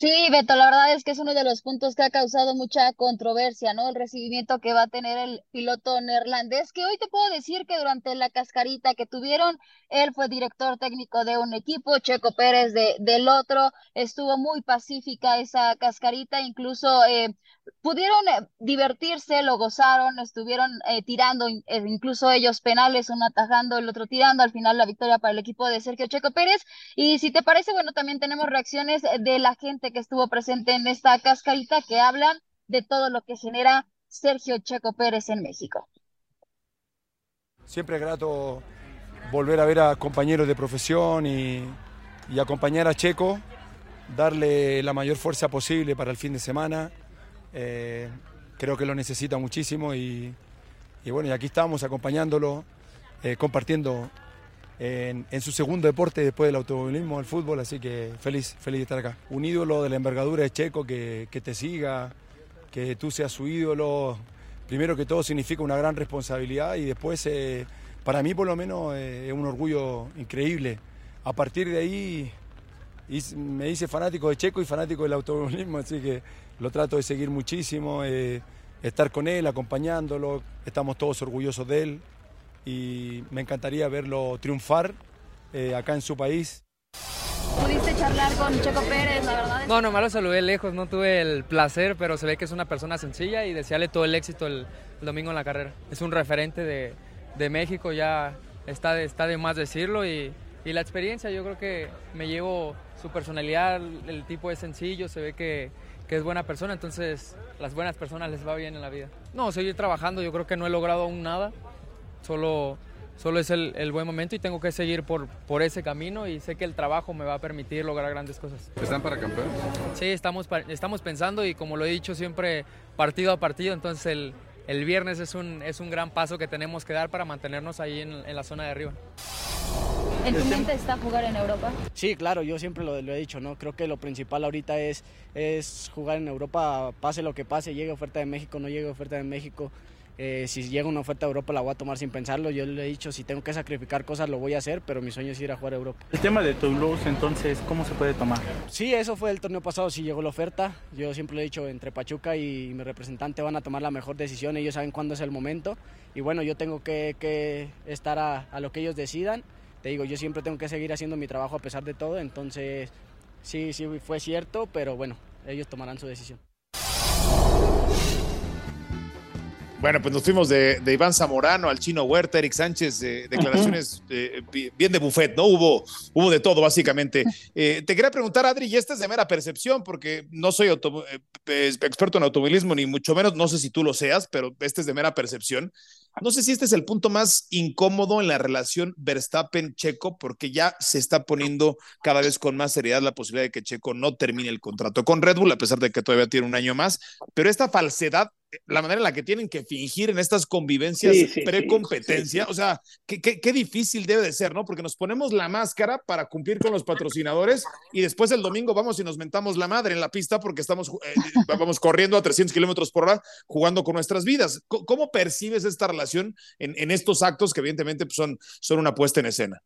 Sí, Beto, la verdad es que es uno de los puntos que ha causado mucha controversia, ¿no? El recibimiento que va a tener el piloto neerlandés, que hoy te puedo decir que durante la cascarita que tuvieron, él fue director técnico de un equipo, Checo Pérez de, del otro, estuvo muy pacífica esa cascarita, incluso eh, pudieron eh, divertirse, lo gozaron, estuvieron eh, tirando incluso ellos penales, uno atajando, el otro tirando, al final la victoria para el equipo de Sergio Checo Pérez. Y si te parece, bueno, también tenemos reacciones de la gente que estuvo presente en esta cascarita que hablan de todo lo que genera Sergio Checo Pérez en México. Siempre es grato volver a ver a compañeros de profesión y, acompañar a Checo, darle la mayor fuerza posible para el fin de semana. Eh, creo que lo necesita muchísimo y, bueno, y aquí estamos acompañándolo, eh, compartiendo en, su segundo deporte después del automovilismo, el fútbol, así que feliz, feliz de estar acá. Un ídolo de la envergadura de Checo que, te siga, que tú seas su ídolo, primero que todo significa una gran responsabilidad y después, eh, para mí por lo menos, eh, es un orgullo increíble. A partir de ahí me hice fanático de Checo y fanático del automovilismo, así que lo trato de seguir muchísimo. Eh, estar con él, acompañándolo, estamos todos orgullosos de él y me encantaría verlo triunfar eh, acá en su país. ¿Pudiste charlar con Checo Pérez, la verdad? No, nomás lo saludé lejos, no tuve el placer, pero se ve que es una persona sencilla y desearle todo el éxito el, el domingo en la carrera. Es un referente de, de México, ya está de, está de más decirlo y, y, la experiencia, yo creo que me llevo su personalidad, el tipo es sencillo, se ve que, que es buena persona, entonces las buenas personas les va bien en la vida. No, seguir trabajando, yo creo que no he logrado aún nada, solo solo es el, el, buen momento y tengo que seguir por, por ese camino y sé que el trabajo me va a permitir lograr grandes cosas. ¿Están para campeón? Sí, estamos, estamos pensando y como lo he dicho siempre, partido a partido, entonces el, el viernes es un, es un gran paso que tenemos que dar para mantenernos ahí en, en la zona de arriba. ¿En tu mente está jugar en Europa? Sí, claro, yo siempre lo, lo, he dicho, ¿no? Creo que lo principal ahorita es, es jugar en Europa, pase lo que pase, llegue oferta de México, no llegue oferta de México. Eh, si llega una oferta a Europa la voy a tomar sin pensarlo. Yo le he dicho, si tengo que sacrificar cosas lo voy a hacer, pero mi sueño es ir a jugar a Europa. El tema de Toulouse, entonces, ¿cómo se puede tomar? Sí, eso fue el torneo pasado, sí llegó la oferta. Yo siempre le he dicho, entre Pachuca y mi representante van a tomar la mejor decisión, ellos saben cuándo es el momento. Y bueno, yo tengo que, que estar a, a lo que ellos decidan. Te digo, yo siempre tengo que seguir haciendo mi trabajo a pesar de todo, entonces sí, sí fue cierto, pero bueno, ellos tomarán su decisión. Bueno, pues nos fuimos de, de, Iván Zamorano al Chino Huerta, Eric Sánchez, eh, declaraciones eh, bien de buffet, ¿no? Hubo, hubo de todo, básicamente. [laughs] Eh, te quería preguntar, Adri, y esta es de mera percepción, porque no soy eh, experto en automovilismo, ni mucho menos, no sé si tú lo seas, pero este es de mera percepción. No sé si este es el punto más incómodo en la relación Verstappen-Checo, porque ya se está poniendo cada vez con más seriedad la posibilidad de que Checo no termine el contrato con Red Bull, a pesar de que todavía tiene un año más. Pero esta falsedad, la manera en la que tienen que fingir en estas convivencias sí, sí, pre-competencia, sí, o sea, qué, qué, qué, difícil debe de ser, ¿no? Porque nos ponemos la máscara para cumplir con los patrocinadores y después el domingo vamos y nos mentamos la madre en la pista porque estamos eh, vamos corriendo a 300 kilómetros por hora jugando con nuestras vidas. ¿Cómo percibes esta relación? En, en, estos actos que evidentemente pues, son, son una puesta en escena.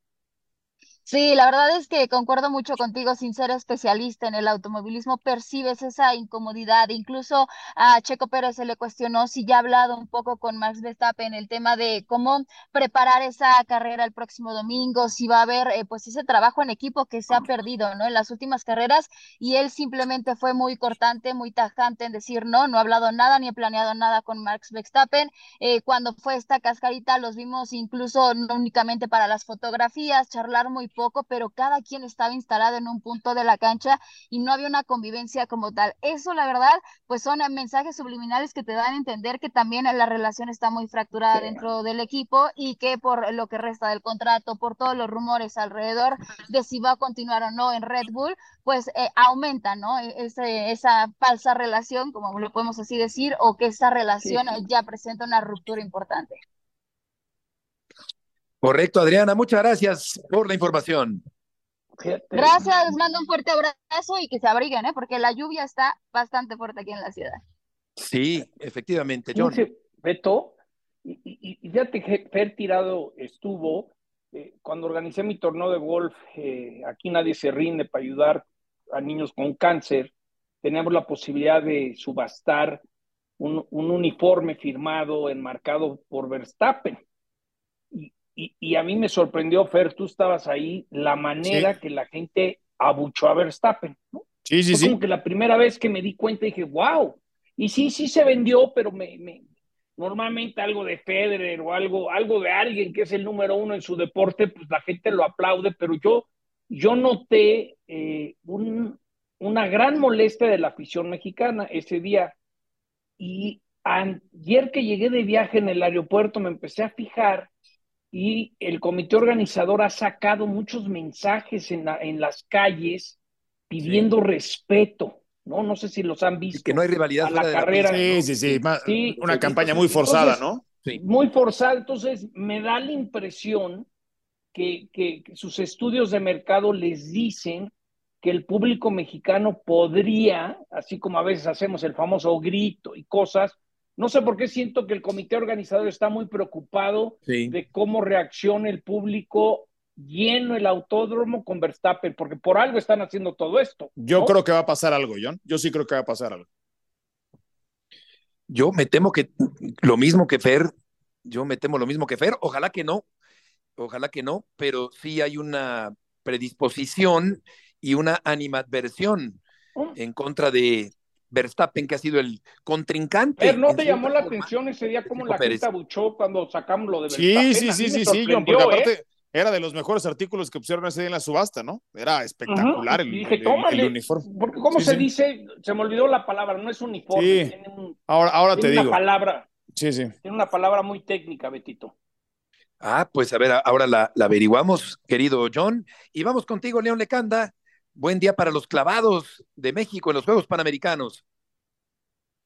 Sí, la verdad es que concuerdo mucho contigo, sin ser especialista en el automovilismo, percibes esa incomodidad. Incluso a Checo Pérez se le cuestionó si ya ha hablado un poco con Max Verstappen el tema de cómo preparar esa carrera el próximo domingo, si va a haber eh, pues ese trabajo en equipo que se ha perdido, ¿no? En las últimas carreras y él simplemente fue muy cortante, muy tajante en decir no, no ha hablado nada ni he planeado nada con Max Verstappen. Eh, cuando fue esta cascarita los vimos incluso no únicamente para las fotografías, charlar muy poco, pero cada quien estaba instalado en un punto de la cancha y no había una convivencia como tal. Eso, la verdad, pues son mensajes subliminales que te dan a entender que también la relación está muy fracturada sí. dentro del equipo y que por lo que resta del contrato, por todos los rumores alrededor de si va a continuar o no en Red Bull, pues eh, aumenta, ¿no? Ese, esa falsa relación, como lo podemos así decir, o que esa relación sí, ya presenta una ruptura importante. Correcto, Adriana. Muchas gracias por la información. Gracias, les mando un fuerte abrazo y que se abriguen, ¿eh? porque la lluvia está bastante fuerte aquí en la ciudad. Sí, efectivamente, John. Beto, y, y, y ya te Fer Tirado estuvo, eh, cuando organicé mi torneo de golf, eh, aquí nadie se rinde para ayudar a niños con cáncer, teníamos la posibilidad de subastar un, un uniforme firmado, enmarcado por Verstappen. Y, y, a mí me sorprendió, Fer, tú estabas ahí, la manera sí. que la gente abuchó a Verstappen, ¿no? Sí, sí, Fue sí. Como que la primera vez que me di cuenta dije, wow. Y sí, sí se vendió, pero me, me, normalmente algo de Federer o algo, algo de alguien que es el número uno en su deporte, pues la gente lo aplaude, pero yo, yo noté eh, un, una gran molestia de la afición mexicana ese día. Y ayer que llegué de viaje en el aeropuerto me empecé a fijar y el comité organizador ha sacado muchos mensajes en, la, en las calles pidiendo sí. respeto, ¿no? No sé si los han visto. Y que no hay rivalidad. A la carrera. La sí, sí, sí, sí, Una campaña muy forzada, entonces, ¿no? Sí. Muy forzada. Entonces, me da la impresión que, que, que sus estudios de mercado les dicen que el público mexicano podría, así como a veces hacemos el famoso grito y cosas, no sé por qué siento que el comité organizador está muy preocupado sí. de cómo reacciona el público lleno el autódromo con Verstappen, porque por algo están haciendo todo esto. ¿no? Yo creo que va a pasar algo, John. Yo sí creo que va a pasar algo. Yo me temo que lo mismo que Fer, yo me temo lo mismo que Fer, ojalá que no, ojalá que no, pero sí hay una predisposición y una animadversión Oh. en contra de Verstappen, que ha sido el contrincante. Fer, ¿no te llamó la forma, atención ese día como la gente abuchó cuando sacamos lo de Sí, Verstappen? sí, sí, me sí, sí, John, porque ¿eh? aparte era de los mejores artículos que pusieron ese día en la subasta, ¿no? Era espectacular el, y dije, el- el tómale, uniforme. Porque, ¿cómo Sí, se sí. dice? Se me olvidó la palabra, no es uniforme. Sí. Tiene, un- Ahora, ahora te tiene una digo. palabra, Sí, sí. tiene una palabra muy técnica, Betito. Ah, pues a ver, ahora la, la averiguamos, querido John. Y vamos contigo, León Lecanda. Buen día para los clavados de México en los Juegos Panamericanos.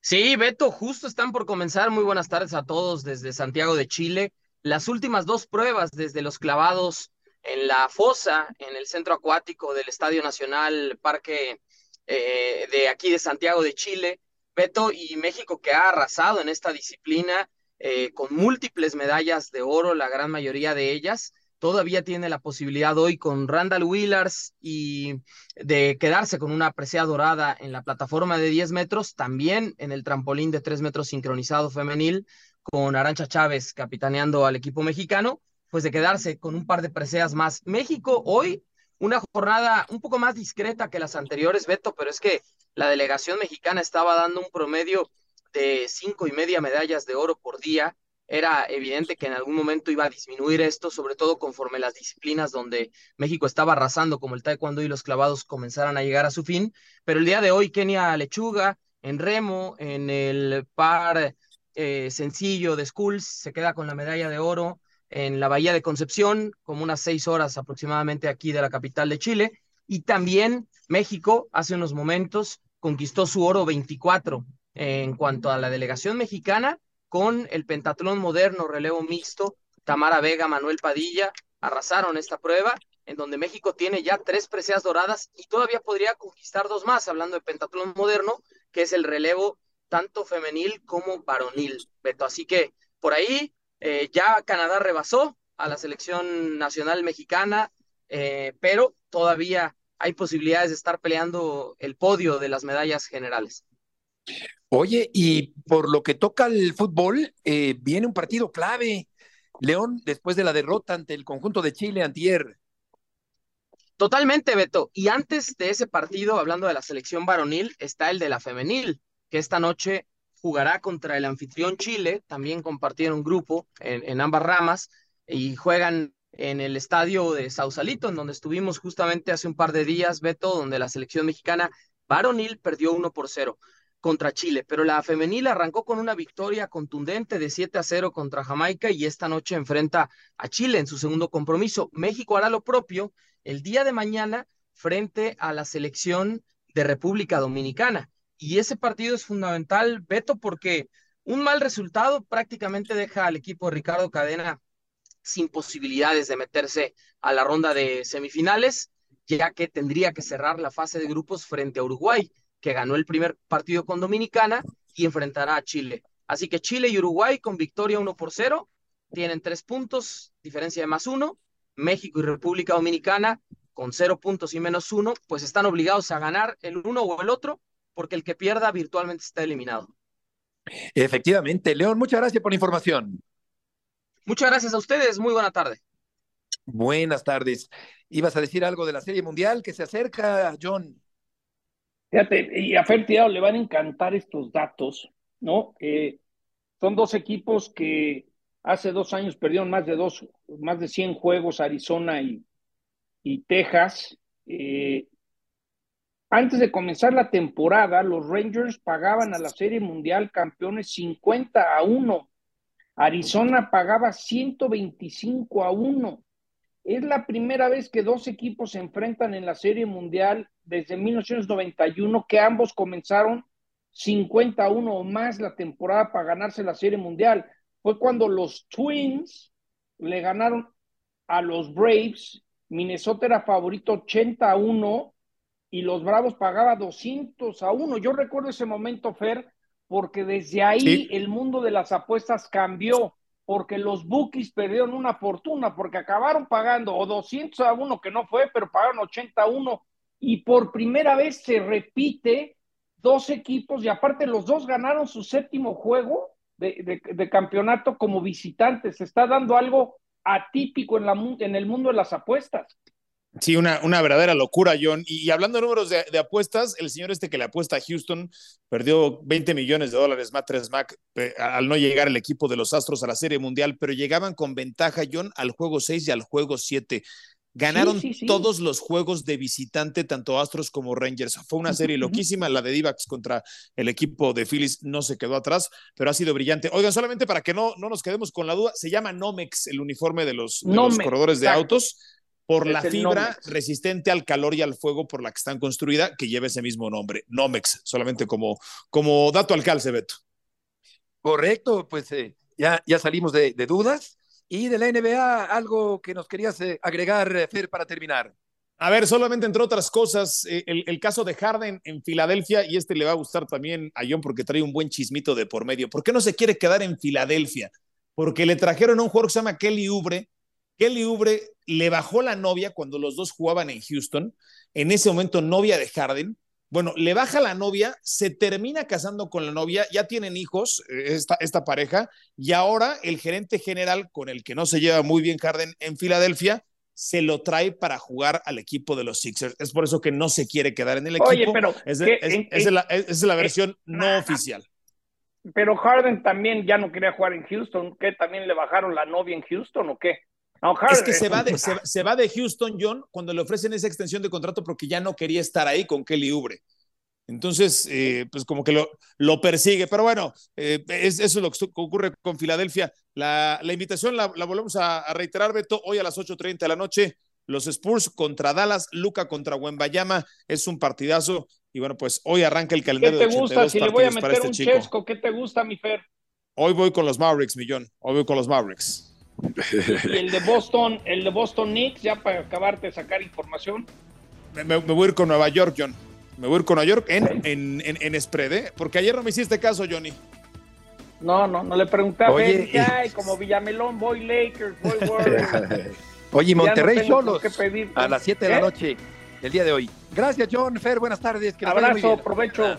Sí, Beto, justo están por comenzar. Muy buenas tardes a todos desde Santiago de Chile. Las últimas dos pruebas desde los clavados en la fosa, en el centro acuático del Estadio Nacional Parque eh, de aquí de Santiago de Chile. Beto y México que ha arrasado en esta disciplina eh, con múltiples medallas de oro, la gran mayoría de ellas. Todavía tiene la posibilidad hoy con Randall Willars y de quedarse con una presea dorada en la plataforma de 10 metros, también en el trampolín de 3 metros sincronizado femenil, con Arancha Chávez capitaneando al equipo mexicano, pues de quedarse con un par de preseas más. México hoy, una jornada un poco más discreta que las anteriores, Beto, pero es que la delegación mexicana estaba dando un promedio de cinco y media medallas de oro por día. Era evidente que en algún momento iba a disminuir esto, sobre todo conforme las disciplinas donde México estaba arrasando, como el taekwondo y los clavados, comenzaran a llegar a su fin. Pero el día de hoy, Kenia Lechuga, en remo, en el par eh, sencillo de Schools, se queda con la medalla de oro en la Bahía de Concepción, como unas seis horas aproximadamente aquí de la capital de Chile. Y también México, hace unos momentos, conquistó su oro 24 en cuanto a la delegación mexicana con el pentatlón moderno relevo mixto, Tamara Vega, Manuel Padilla, arrasaron esta prueba, en donde México tiene ya tres preseas doradas y todavía podría conquistar dos más, hablando de pentatlón moderno, que es el relevo tanto femenil como varonil, Beto. Así que por ahí eh, ya Canadá rebasó a la selección nacional mexicana, eh, pero todavía hay posibilidades de estar peleando el podio de las medallas generales. Oye, y por lo que toca al fútbol, eh, viene un partido clave. León, después de la derrota ante el conjunto de Chile, antier. Totalmente, Beto. Y antes de ese partido, hablando de la selección varonil, está el de la femenil, que esta noche jugará contra el anfitrión Chile, también compartieron grupo en, en ambas ramas, y juegan en el estadio de Sausalito, en donde estuvimos justamente hace un par de días, Beto, donde la selección mexicana varonil perdió 1 por 0 contra Chile, pero la femenil arrancó con una victoria contundente de 7 a 0 contra Jamaica y esta noche enfrenta a Chile en su segundo compromiso. México hará lo propio el día de mañana frente a la selección de República Dominicana. Y ese partido es fundamental, Beto, porque un mal resultado prácticamente deja al equipo de Ricardo Cadena sin posibilidades de meterse a la ronda de semifinales, ya que tendría que cerrar la fase de grupos frente a Uruguay, que ganó el primer partido con Dominicana y enfrentará a Chile. Así que Chile y Uruguay con victoria 1 por 0, tienen tres puntos, diferencia de más uno. México y República Dominicana con cero puntos y menos uno, pues están obligados a ganar el uno o el otro, porque el que pierda virtualmente está eliminado. Efectivamente, León, muchas gracias por la información. Muchas gracias a ustedes, muy buena tarde. Buenas tardes. ¿Ibas a decir algo de la Serie Mundial que se acerca, John? Fíjate, y a Fer Tirado le van a encantar estos datos, ¿no? Eh, son dos equipos que hace dos años perdieron más de dos, más de 100 juegos, Arizona y, y Texas. Eh, antes de comenzar la temporada, los Rangers pagaban a la Serie Mundial campeones 50 a 1. Arizona pagaba 125 a 1. Es la primera vez que dos equipos se enfrentan en la Serie Mundial desde 1991, que ambos comenzaron 50 a 1 o más la temporada para ganarse la Serie Mundial. Fue cuando los Twins le ganaron a los Braves. Minnesota era favorito 80 a 1 y los Bravos pagaba 200 a 1. Yo recuerdo ese momento, Fer, porque desde ahí Sí. el mundo de las apuestas cambió, porque los bookies perdieron una fortuna, porque acabaron pagando o 200 a 1, que no fue, pero pagaron 80 a 1, y por primera vez se repite dos equipos y aparte los dos ganaron su séptimo juego de, de, campeonato como visitantes. Se está dando algo atípico en, la, en el mundo de las apuestas. Sí, una, una verdadera locura, John. Y, hablando de números de, apuestas, el señor este que le apuesta a Houston perdió 20 millones de dólares, Matt Mac, al no llegar el equipo de los Astros a la Serie Mundial, pero llegaban con ventaja, John, al juego 6 y al juego 7. Ganaron todos los juegos de visitante, tanto Astros como Rangers. Fue una serie loquísima. La de Divax contra el equipo de Phillies no se quedó atrás, pero ha sido brillante. Oigan, solamente para que no, no nos quedemos con la duda, se llama Nomex el uniforme de los, corredores de autos por la fibra resistente al calor y al fuego por la que están construida, que lleva ese mismo nombre, Nomex, solamente como, como dato al calce, Beto. Correcto, pues eh, ya, ya salimos de, dudas. Y de la NBA, algo que nos querías eh, agregar, eh, Fer, para terminar. A ver, solamente entre otras cosas, el, el, caso de Harden en Filadelfia, y este le va a gustar también a John porque trae un buen chismito de por medio. ¿Por qué no se quiere quedar en Filadelfia? Porque le trajeron a un jugador que se llama Kelly Ubre, Kelly Oubre le bajó la novia cuando los dos jugaban en Houston, en ese momento novia de Harden. Bueno, le baja la novia, se termina casando con la novia, ya tienen hijos eh, esta, esta pareja, y ahora el gerente general con el que no se lleva muy bien Harden en Filadelfia, se lo trae para jugar al equipo de los Sixers. Es por eso que no se quiere quedar en el equipo. Oye, pero es, la, versión no oficial. Pero Harden también ya no quería jugar en Houston, ¿qué? ¿También le bajaron la novia en Houston o qué? Es que se va, de, se, va de Houston, John, cuando le ofrecen esa extensión de contrato porque ya no quería estar ahí con Kelly Ubre. Entonces, eh, pues como que lo, lo persigue. Pero bueno, eh, eso es lo que ocurre con Filadelfia. La, la invitación la, volvemos a, reiterar, Beto, hoy a las 8.30 de la noche. Los Spurs contra Dallas, Luca contra Wembayama, es un partidazo. Y bueno, pues hoy arranca el calendario. ¿Qué te gusta? Si le voy a meter este un chesco, ¿qué te gusta, mi Fer? Hoy voy con los Mavericks, millón. Hoy voy con los Mavericks. [laughs] Y el de Boston, el de Boston Knicks, ya para acabarte de sacar información. Me, voy a ir con Nueva York, John. Me voy a ir con Nueva York en, en, en, spread, ¿eh? Porque ayer no me hiciste caso, Johnny. No, no, no le preguntaba. Oye, ay, como Villamelón, voy Lakers, voy Warriors. [laughs] Oye, Monterrey solos a las 7 de la ¿Eh? noche el día de hoy. Gracias, John Fer. Buenas tardes. Abrazo, provecho.